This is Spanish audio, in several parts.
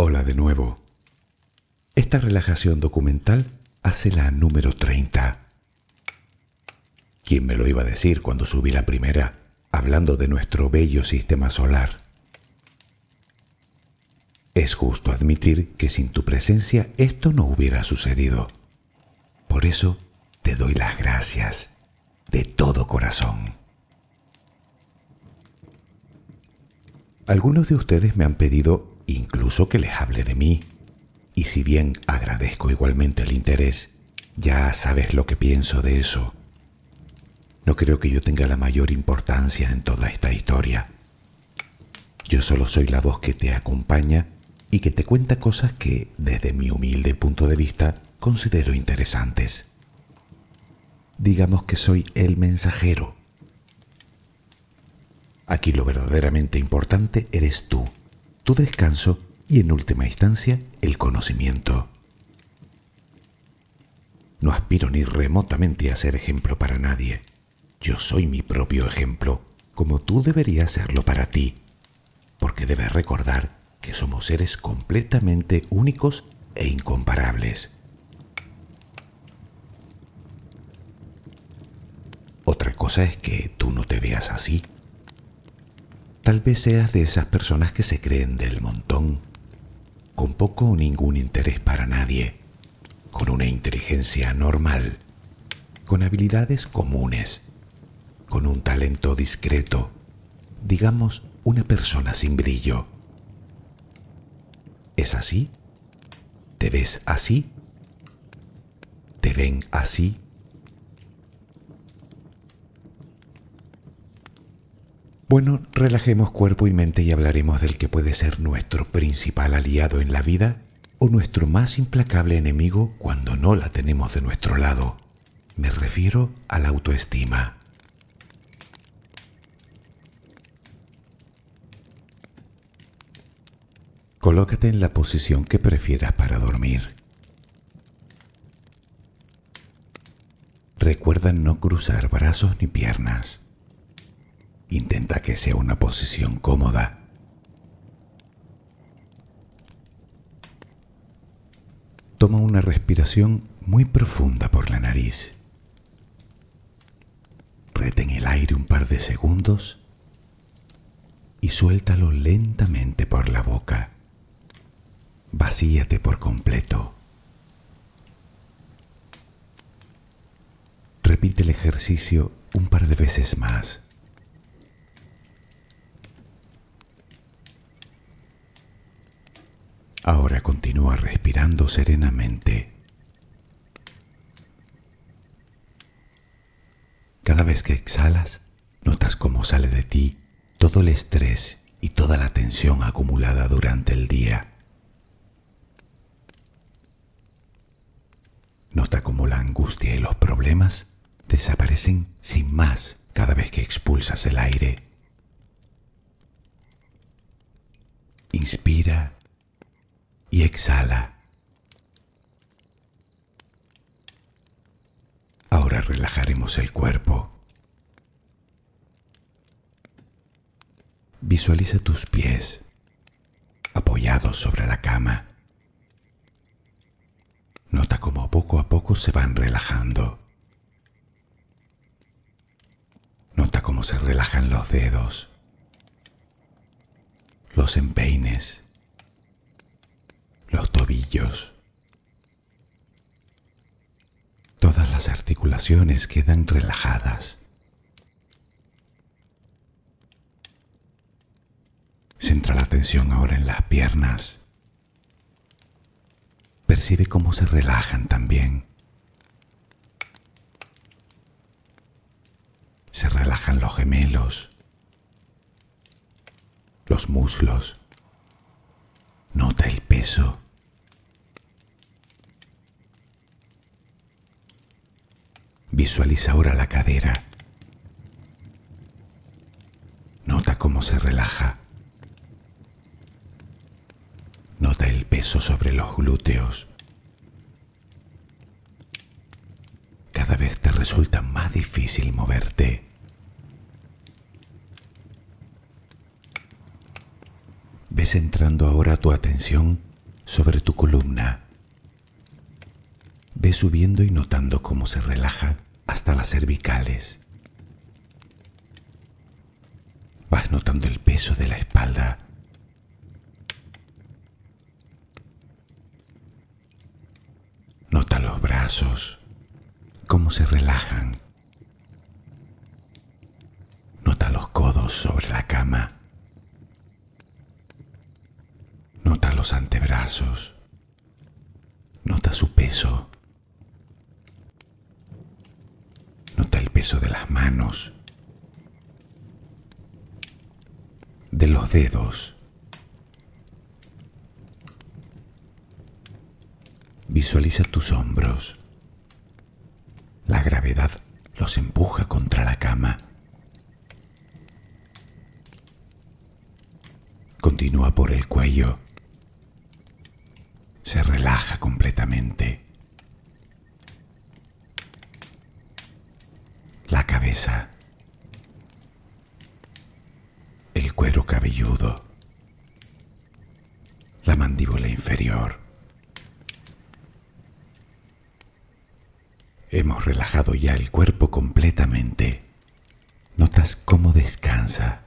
Hola de nuevo. Esta relajación documental hace la número 30. ¿Quién me lo iba a decir cuando subí la primera hablando de nuestro bello sistema solar? Es justo admitir que sin tu presencia esto no hubiera sucedido. Por eso te doy las gracias de todo corazón. Algunos de ustedes me han pedido incluso que les hable de mí, y si bien agradezco igualmente el interés, ya sabes lo que pienso de eso. No creo que yo tenga la mayor importancia en toda esta historia. Yo solo soy la voz que te acompaña y que te cuenta cosas que, desde mi humilde punto de vista, considero interesantes. Digamos que soy el mensajero. Aquí lo verdaderamente importante eres tú, tu descanso y en última instancia el conocimiento. No aspiro ni remotamente a ser ejemplo para nadie. Yo soy mi propio ejemplo, como tú deberías serlo para ti, porque debes recordar que somos seres completamente únicos e incomparables. Otra cosa es que tú no te veas así. Tal vez seas de esas personas que se creen del montón, con poco o ningún interés para nadie, con una inteligencia normal, con habilidades comunes, con un talento discreto, digamos una persona sin brillo. ¿Es así? ¿Te ves así? ¿Te ven así? Bueno, relajemos cuerpo y mente y hablaremos del que puede ser nuestro principal aliado en la vida o nuestro más implacable enemigo cuando no la tenemos de nuestro lado. Me refiero a la autoestima. Colócate en la posición que prefieras para dormir. Recuerda no cruzar brazos ni piernas. Intenta que sea una posición cómoda. Toma una respiración muy profunda por la nariz. Retén el aire un par de segundos y suéltalo lentamente por la boca. Vacíate por completo. Repite el ejercicio un par de veces más. Ahora continúa respirando serenamente. Cada vez que exhalas, notas cómo sale de ti todo el estrés y toda la tensión acumulada durante el día. Nota cómo la angustia y los problemas desaparecen sin más cada vez que expulsas el aire. Inspira y exhala. Ahora relajaremos el cuerpo. Visualiza tus pies apoyados sobre la cama. Nota cómo poco a poco se van relajando. Nota cómo se relajan los dedos, los empeines, los tobillos. Todas las articulaciones quedan relajadas. Centra la atención ahora en las piernas percibe cómo se relajan también. Se relajan los gemelos, los muslos. Nota el peso. Visualiza ahora la cadera. Nota cómo se relaja. Nota el peso sobre los glúteos. Cada vez te resulta más difícil moverte. Ves entrando ahora tu atención sobre tu columna. Ve subiendo y notando cómo se relaja hasta las cervicales. Vas notando el peso de la espalda. Nota los brazos, cómo se relajan. Nota los codos sobre la cama. Nota los antebrazos. Nota su peso. Nota el peso de las manos, de los dedos. Visualiza tus hombros. La gravedad los empuja contra la cama. Continúa por el cuello se relaja completamente. La cabeza, el cuero cabelludo, la mandíbula inferior. Hemos relajado ya el cuerpo completamente. Notas cómo descansa.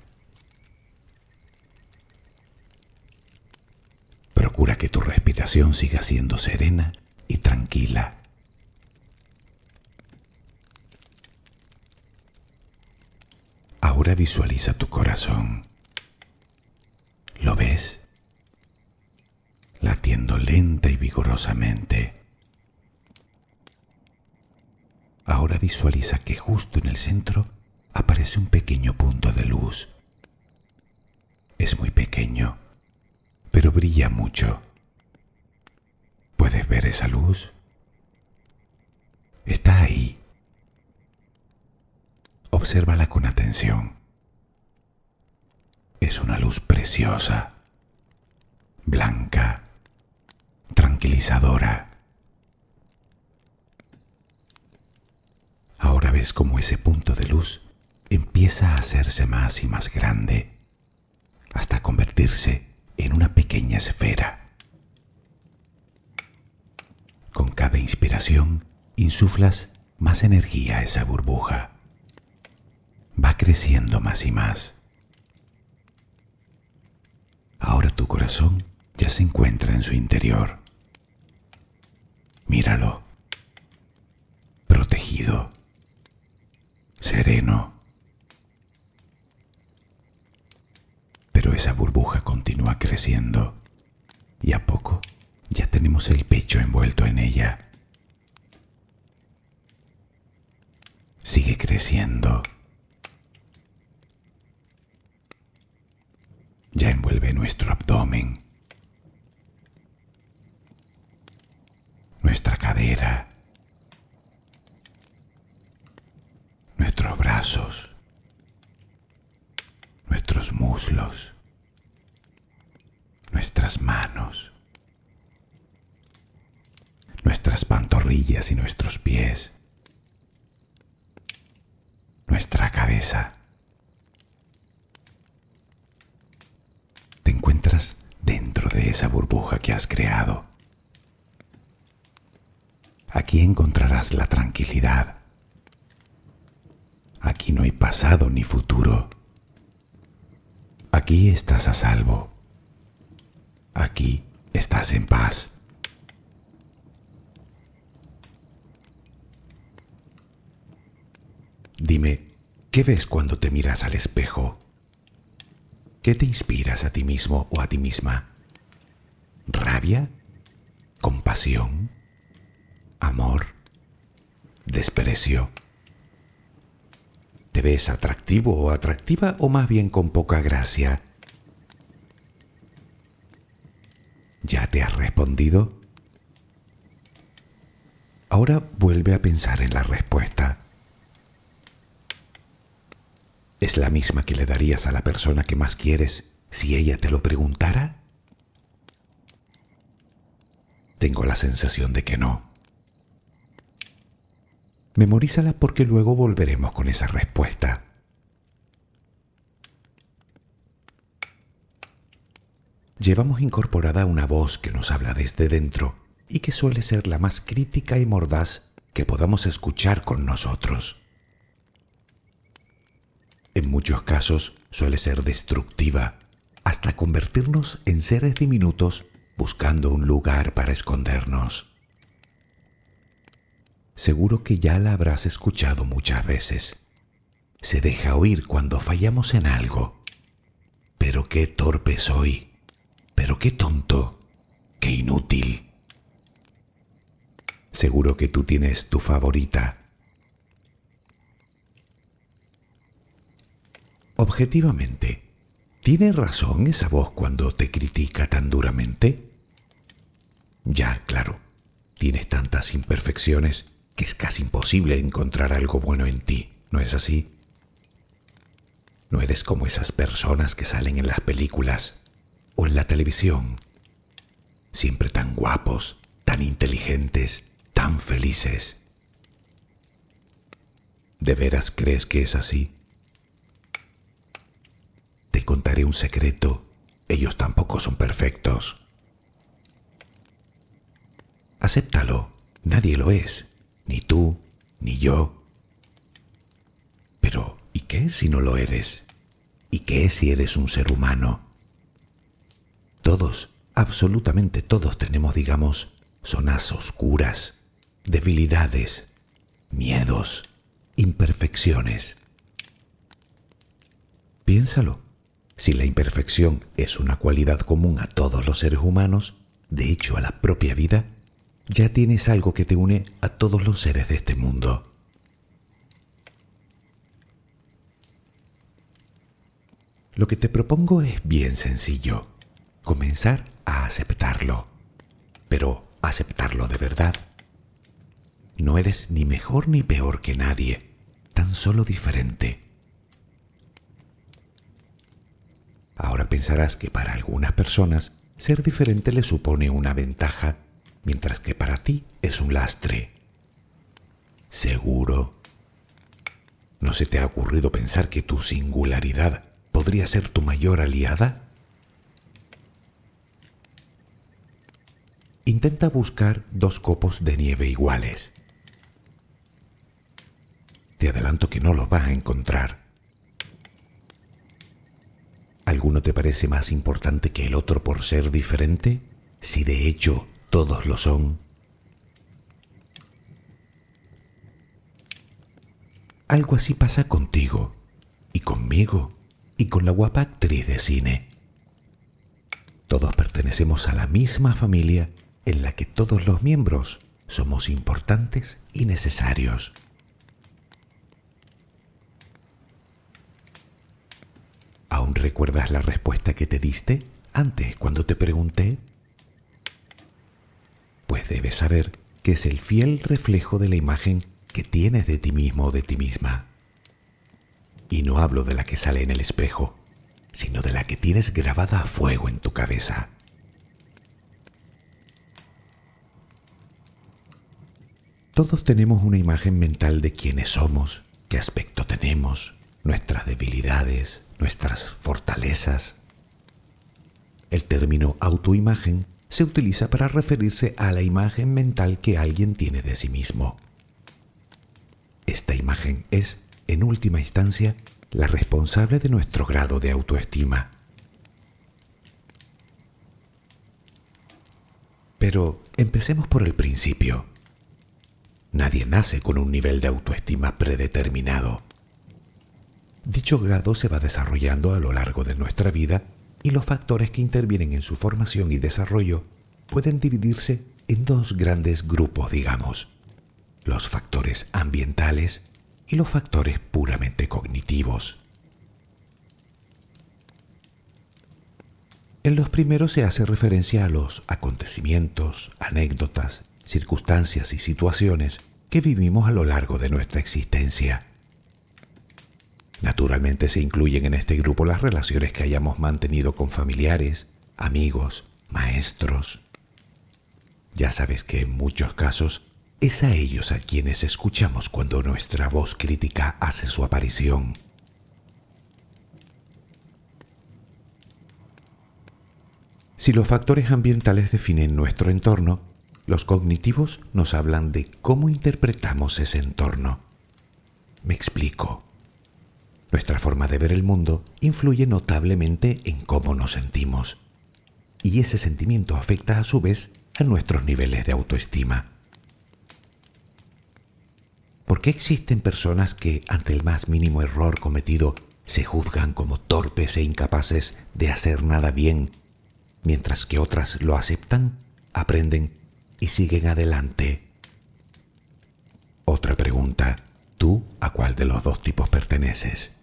Procura que tu respiración siga siendo serena y tranquila. Ahora visualiza tu corazón. ¿Lo ves? Latiendo lenta y vigorosamente. Ahora visualiza que justo en el centro aparece un pequeño punto de luz. Es muy pequeño pero brilla mucho. ¿Puedes ver esa luz? Está ahí. Obsérvala con atención. Es una luz preciosa, blanca, tranquilizadora. Ahora ves cómo ese punto de luz empieza a hacerse más y más grande hasta convertirse en una pequeña esfera. Con cada inspiración insuflas más energía a esa burbuja. Va creciendo más y más. Ahora tu corazón ya se encuentra en su interior. Míralo. Protegido. Sereno pero esa burbuja continúa creciendo. Y a poco ya tenemos el pecho envuelto en ella. Sigue creciendo. Ya envuelve nuestro abdomen, nuestra cadera, nuestros brazos, nuestros muslos, nuestras manos, nuestras pantorrillas y nuestros pies, nuestra cabeza. Te encuentras dentro de esa burbuja que has creado. Aquí encontrarás la tranquilidad. Aquí no hay pasado ni futuro. Aquí estás a salvo. Aquí estás en paz. Dime, ¿qué ves cuando te miras al espejo? ¿Qué te inspiras a ti mismo o a ti misma? ¿Rabia? ¿Compasión? ¿Amor? ¿Desprecio? ¿Te ves atractivo o atractiva o más bien con poca gracia? ¿Ya te has respondido? Ahora vuelve a pensar en la respuesta. ¿Es la misma que le darías a la persona que más quieres si ella te lo preguntara? Tengo la sensación de que no. Memorízala porque luego volveremos con esa respuesta. Llevamos incorporada una voz que nos habla desde dentro y que suele ser la más crítica y mordaz que podamos escuchar con nosotros. En muchos casos suele ser destructiva, hasta convertirnos en seres diminutos buscando un lugar para escondernos. Seguro que ya la habrás escuchado muchas veces. Se deja oír cuando fallamos en algo. Pero qué torpe soy. Pero qué tonto. Qué inútil. Seguro que tú tienes tu favorita. Objetivamente, ¿tiene razón esa voz cuando te critica tan duramente? Ya, claro, tienes tantas imperfecciones que es casi imposible encontrar algo bueno en ti, ¿no es así? No eres como esas personas que salen en las películas o en la televisión, siempre tan guapos, tan inteligentes, tan felices. ¿De veras crees que es así? Te contaré un secreto, ellos tampoco son perfectos. Acéptalo, nadie lo es, ni tú, ni yo. Pero, ¿y qué si no lo eres? ¿Y qué si eres un ser humano? Todos, absolutamente todos tenemos, digamos, zonas oscuras, debilidades, miedos, imperfecciones. Piénsalo. Si la imperfección es una cualidad común a todos los seres humanos, de hecho a la propia vida, ya tienes algo que te une a todos los seres de este mundo. Lo que te propongo es bien sencillo, comenzar a aceptarlo, pero aceptarlo de verdad. No eres ni mejor ni peor que nadie, tan solo diferente. Ahora pensarás que para algunas personas ser diferente le supone una ventaja mientras que para ti es un lastre. ¿Seguro? ¿No se te ha ocurrido pensar que tu singularidad podría ser tu mayor aliada? Intenta buscar dos copos de nieve iguales. Te adelanto que no los vas a encontrar. ¿Alguno te parece más importante que el otro por ser diferente? Si de hecho todos lo son. Algo así pasa contigo y conmigo y con la guapa actriz de cine. Todos pertenecemos a la misma familia en la que todos los miembros somos importantes y necesarios. ¿Aún recuerdas la respuesta que te diste antes cuando te pregunté pues debes saber que es el fiel reflejo de la imagen que tienes de ti mismo o de ti misma. Y no hablo de la que sale en el espejo, sino de la que tienes grabada a fuego en tu cabeza. Todos tenemos una imagen mental de quiénes somos, qué aspecto tenemos, nuestras debilidades, nuestras fortalezas. El término autoimagen se utiliza para referirse a la imagen mental que alguien tiene de sí mismo. Esta imagen es, en última instancia, la responsable de nuestro grado de autoestima. Pero empecemos por el principio. Nadie nace con un nivel de autoestima predeterminado. Dicho grado se va desarrollando a lo largo de nuestra vida y los factores que intervienen en su formación y desarrollo pueden dividirse en dos grandes grupos, digamos, los factores ambientales y los factores puramente cognitivos. En los primeros se hace referencia a los acontecimientos, anécdotas, circunstancias y situaciones que vivimos a lo largo de nuestra existencia. Naturalmente se incluyen en este grupo las relaciones que hayamos mantenido con familiares, amigos, maestros. Ya sabes que en muchos casos es a ellos a quienes escuchamos cuando nuestra voz crítica hace su aparición. Si los factores ambientales definen nuestro entorno, los cognitivos nos hablan de cómo interpretamos ese entorno. Me explico. Nuestra forma de ver el mundo influye notablemente en cómo nos sentimos. Y ese sentimiento afecta a su vez a nuestros niveles de autoestima. ¿Por qué existen personas que ante el más mínimo error cometido se juzgan como torpes e incapaces de hacer nada bien, mientras que otras lo aceptan, aprenden y siguen adelante? Otra pregunta, ¿tú a cuál de los dos tipos perteneces?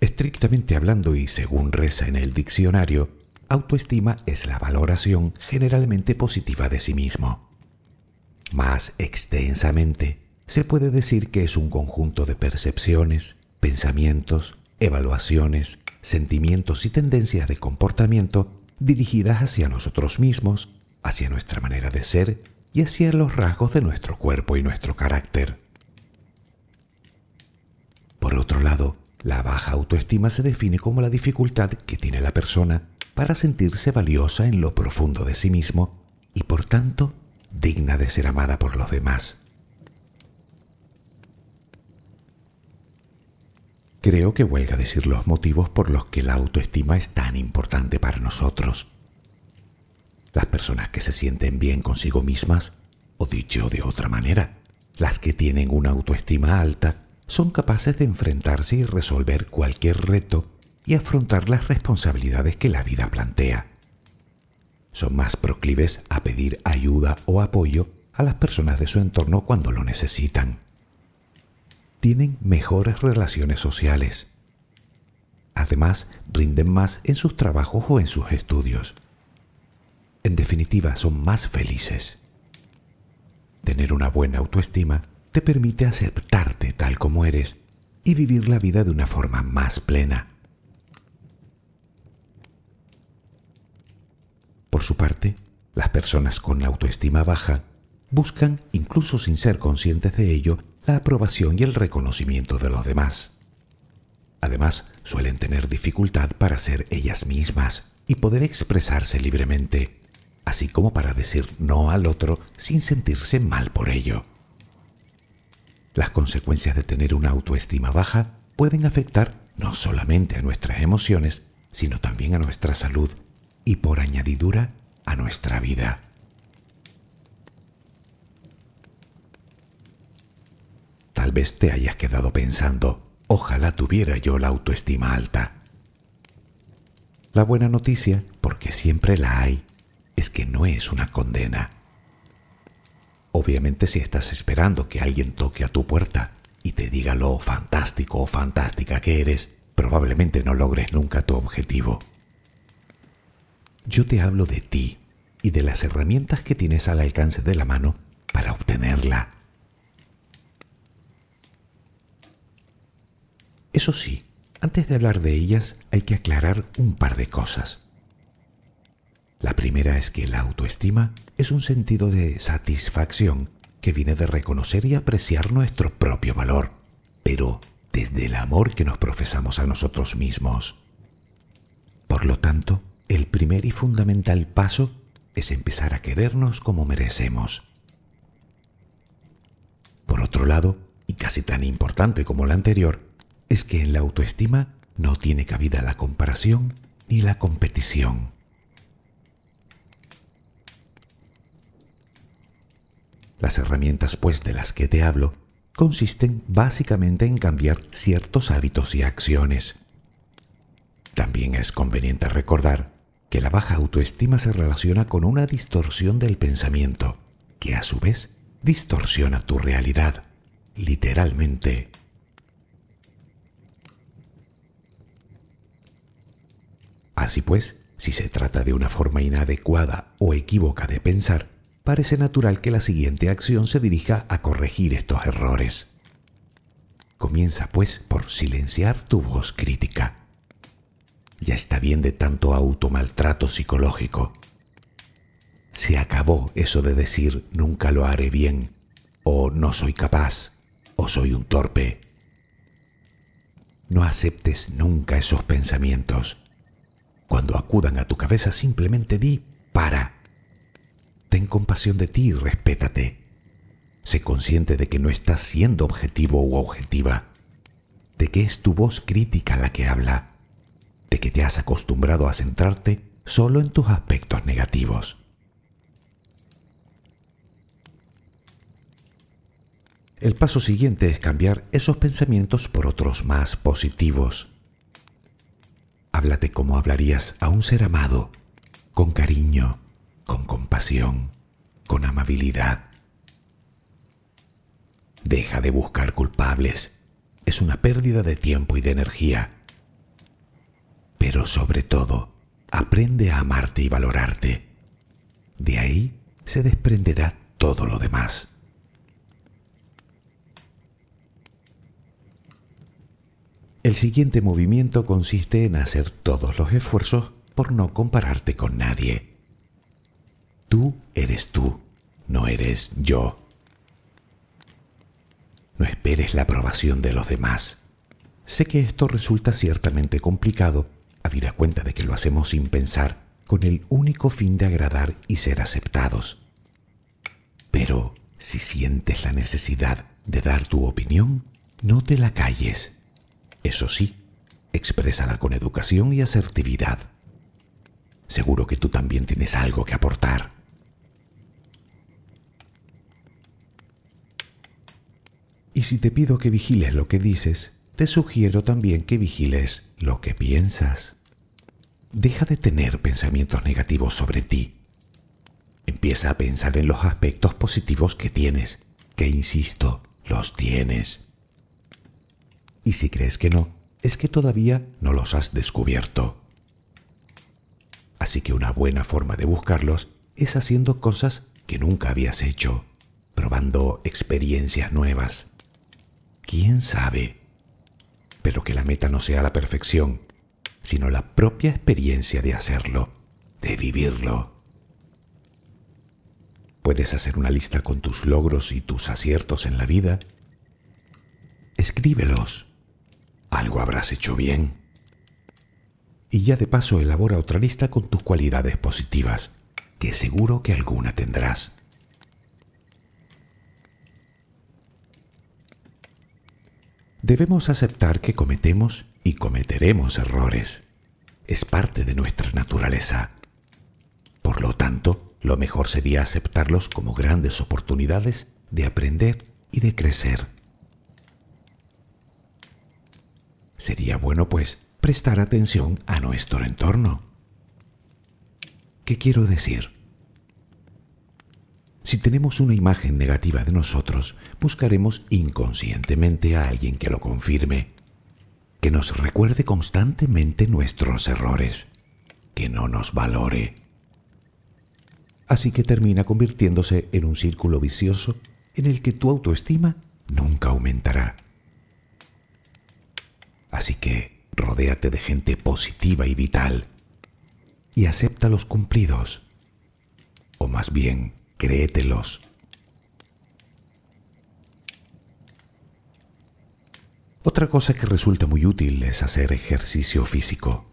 Estrictamente hablando y según reza en el diccionario, autoestima es la valoración generalmente positiva de sí mismo. Más extensamente, se puede decir que es un conjunto de percepciones, pensamientos, evaluaciones, sentimientos y tendencias de comportamiento dirigidas hacia nosotros mismos, hacia nuestra manera de ser y hacia los rasgos de nuestro cuerpo y nuestro carácter. Por otro lado, la baja autoestima se define como la dificultad que tiene la persona para sentirse valiosa en lo profundo de sí mismo y por tanto digna de ser amada por los demás. Creo que huelga decir los motivos por los que la autoestima es tan importante para nosotros. Las personas que se sienten bien consigo mismas, o dicho de otra manera, las que tienen una autoestima alta, son capaces de enfrentarse y resolver cualquier reto y afrontar las responsabilidades que la vida plantea. Son más proclives a pedir ayuda o apoyo a las personas de su entorno cuando lo necesitan. Tienen mejores relaciones sociales. Además, rinden más en sus trabajos o en sus estudios. En definitiva, son más felices. Tener una buena autoestima te permite aceptarte tal como eres y vivir la vida de una forma más plena. Por su parte, las personas con la autoestima baja buscan, incluso sin ser conscientes de ello, la aprobación y el reconocimiento de los demás. Además, suelen tener dificultad para ser ellas mismas y poder expresarse libremente, así como para decir no al otro sin sentirse mal por ello. Las consecuencias de tener una autoestima baja pueden afectar no solamente a nuestras emociones, sino también a nuestra salud y por añadidura a nuestra vida. Tal vez te hayas quedado pensando, ojalá tuviera yo la autoestima alta. La buena noticia, porque siempre la hay, es que no es una condena. Obviamente si estás esperando que alguien toque a tu puerta y te diga lo fantástico o fantástica que eres, probablemente no logres nunca tu objetivo. Yo te hablo de ti y de las herramientas que tienes al alcance de la mano para obtenerla. Eso sí, antes de hablar de ellas hay que aclarar un par de cosas. La primera es que la autoestima es un sentido de satisfacción que viene de reconocer y apreciar nuestro propio valor, pero desde el amor que nos profesamos a nosotros mismos. Por lo tanto, el primer y fundamental paso es empezar a querernos como merecemos. Por otro lado, y casi tan importante como la anterior, es que en la autoestima no tiene cabida la comparación ni la competición. Las herramientas, pues, de las que te hablo, consisten básicamente en cambiar ciertos hábitos y acciones. También es conveniente recordar que la baja autoestima se relaciona con una distorsión del pensamiento, que a su vez distorsiona tu realidad, literalmente. Así pues, si se trata de una forma inadecuada o equívoca de pensar, parece natural que la siguiente acción se dirija a corregir estos errores. Comienza pues por silenciar tu voz crítica. Ya está bien de tanto automaltrato psicológico. Se acabó eso de decir nunca lo haré bien, o no soy capaz, o soy un torpe. no aceptes nunca esos pensamientos. Cuando acudan a tu cabeza simplemente di, para. Ten compasión de ti y respétate. Sé consciente de que no estás siendo objetivo u objetiva, de que es tu voz crítica la que habla, de que te has acostumbrado a centrarte solo en tus aspectos negativos. El paso siguiente es cambiar esos pensamientos por otros más positivos. Háblate como hablarías a un ser amado, con cariño, con compasión, con amabilidad. Deja de buscar culpables. Es una pérdida de tiempo y de energía. Pero sobre todo, aprende a amarte y valorarte. De ahí se desprenderá todo lo demás. El siguiente movimiento consiste en hacer todos los esfuerzos por no compararte con nadie. Tú eres tú, no eres yo. No esperes la aprobación de los demás. Sé que esto resulta ciertamente complicado, habida cuenta de que lo hacemos sin pensar, con el único fin de agradar y ser aceptados. Pero si sientes la necesidad de dar tu opinión, no te la calles eso sí, exprésala con educación y asertividad. Seguro que tú también tienes algo que aportar. Y si te pido que vigiles lo que dices, te sugiero también que vigiles lo que piensas. Deja de tener pensamientos negativos sobre ti. Empieza a pensar en los aspectos positivos que tienes, que insisto, los tienes. Y si crees que no, es que todavía no los has descubierto. Así que una buena forma de buscarlos es haciendo cosas que nunca habías hecho, probando experiencias nuevas. ¿Quién sabe? Pero que la meta no sea la perfección, sino la propia experiencia de hacerlo, de vivirlo. Puedes hacer una lista con tus logros y tus aciertos en la vida. Escríbelos algo habrás hecho bien. Y ya de paso elabora otra lista con tus cualidades positivas, que seguro que alguna tendrás. Debemos aceptar que cometemos y cometeremos errores. Es parte de nuestra naturaleza. Por lo tanto, lo mejor sería aceptarlos como grandes oportunidades de aprender y de crecer. Sería bueno, pues, prestar atención a nuestro entorno. ¿Qué quiero decir? Si tenemos una imagen negativa de nosotros, buscaremos inconscientemente a alguien que lo confirme, que nos recuerde constantemente nuestros errores, que no nos valore. Así que termina convirtiéndose en un círculo vicioso en el que tu autoestima nunca aumentará Así que rodéate de gente positiva y vital y acepta los cumplidos. O más bien, créetelos. Otra cosa que resulta muy útil es hacer ejercicio físico.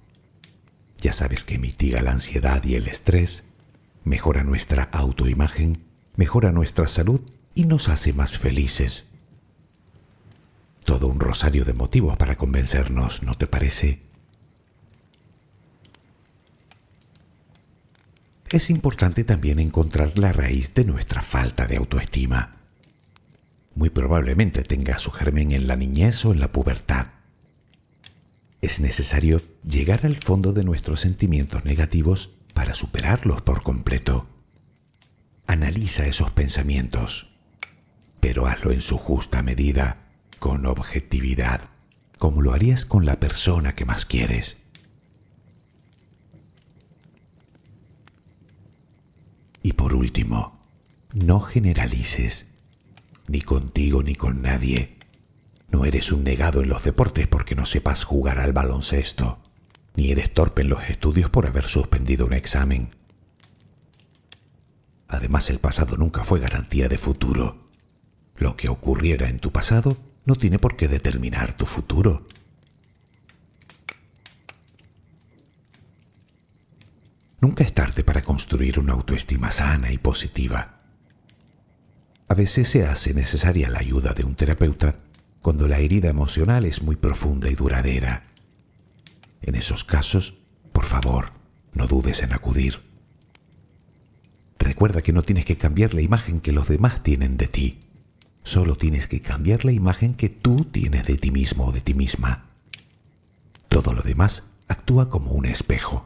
Ya sabes que mitiga la ansiedad y el estrés, mejora nuestra autoimagen, mejora nuestra salud y nos hace más felices todo un rosario de motivos para convencernos, ¿no te parece? Es importante también encontrar la raíz de nuestra falta de autoestima. Muy probablemente tenga su germen en la niñez o en la pubertad. Es necesario llegar al fondo de nuestros sentimientos negativos para superarlos por completo. Analiza esos pensamientos, pero hazlo en su justa medida con objetividad, como lo harías con la persona que más quieres. Y por último, no generalices, ni contigo ni con nadie. No eres un negado en los deportes porque no sepas jugar al baloncesto, ni eres torpe en los estudios por haber suspendido un examen. Además, el pasado nunca fue garantía de futuro. Lo que ocurriera en tu pasado no tiene por qué determinar tu futuro. Nunca es tarde para construir una autoestima sana y positiva. A veces se hace necesaria la ayuda de un terapeuta cuando la herida emocional es muy profunda y duradera. En esos casos, por favor, no dudes en acudir. Recuerda que no tienes que cambiar la imagen que los demás tienen de ti. Solo tienes que cambiar la imagen que tú tienes de ti mismo o de ti misma. Todo lo demás actúa como un espejo.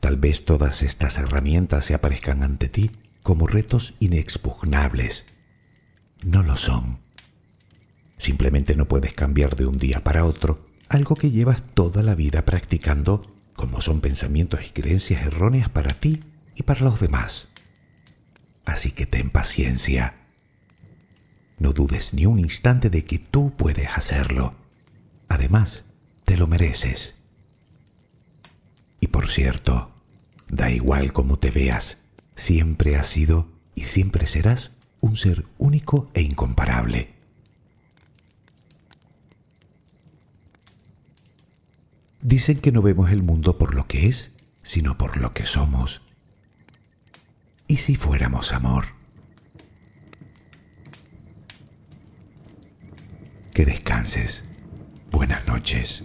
Tal vez todas estas herramientas se aparezcan ante ti como retos inexpugnables. No lo son. Simplemente no puedes cambiar de un día para otro algo que llevas toda la vida practicando, como son pensamientos y creencias erróneas para ti y para los demás. Así que ten paciencia. No dudes ni un instante de que tú puedes hacerlo. Además, te lo mereces. Y por cierto, da igual cómo te veas, siempre has sido y siempre serás un ser único e incomparable. Dicen que no vemos el mundo por lo que es, sino por lo que somos. ¿Y si fuéramos amor? Que descanses. Buenas noches.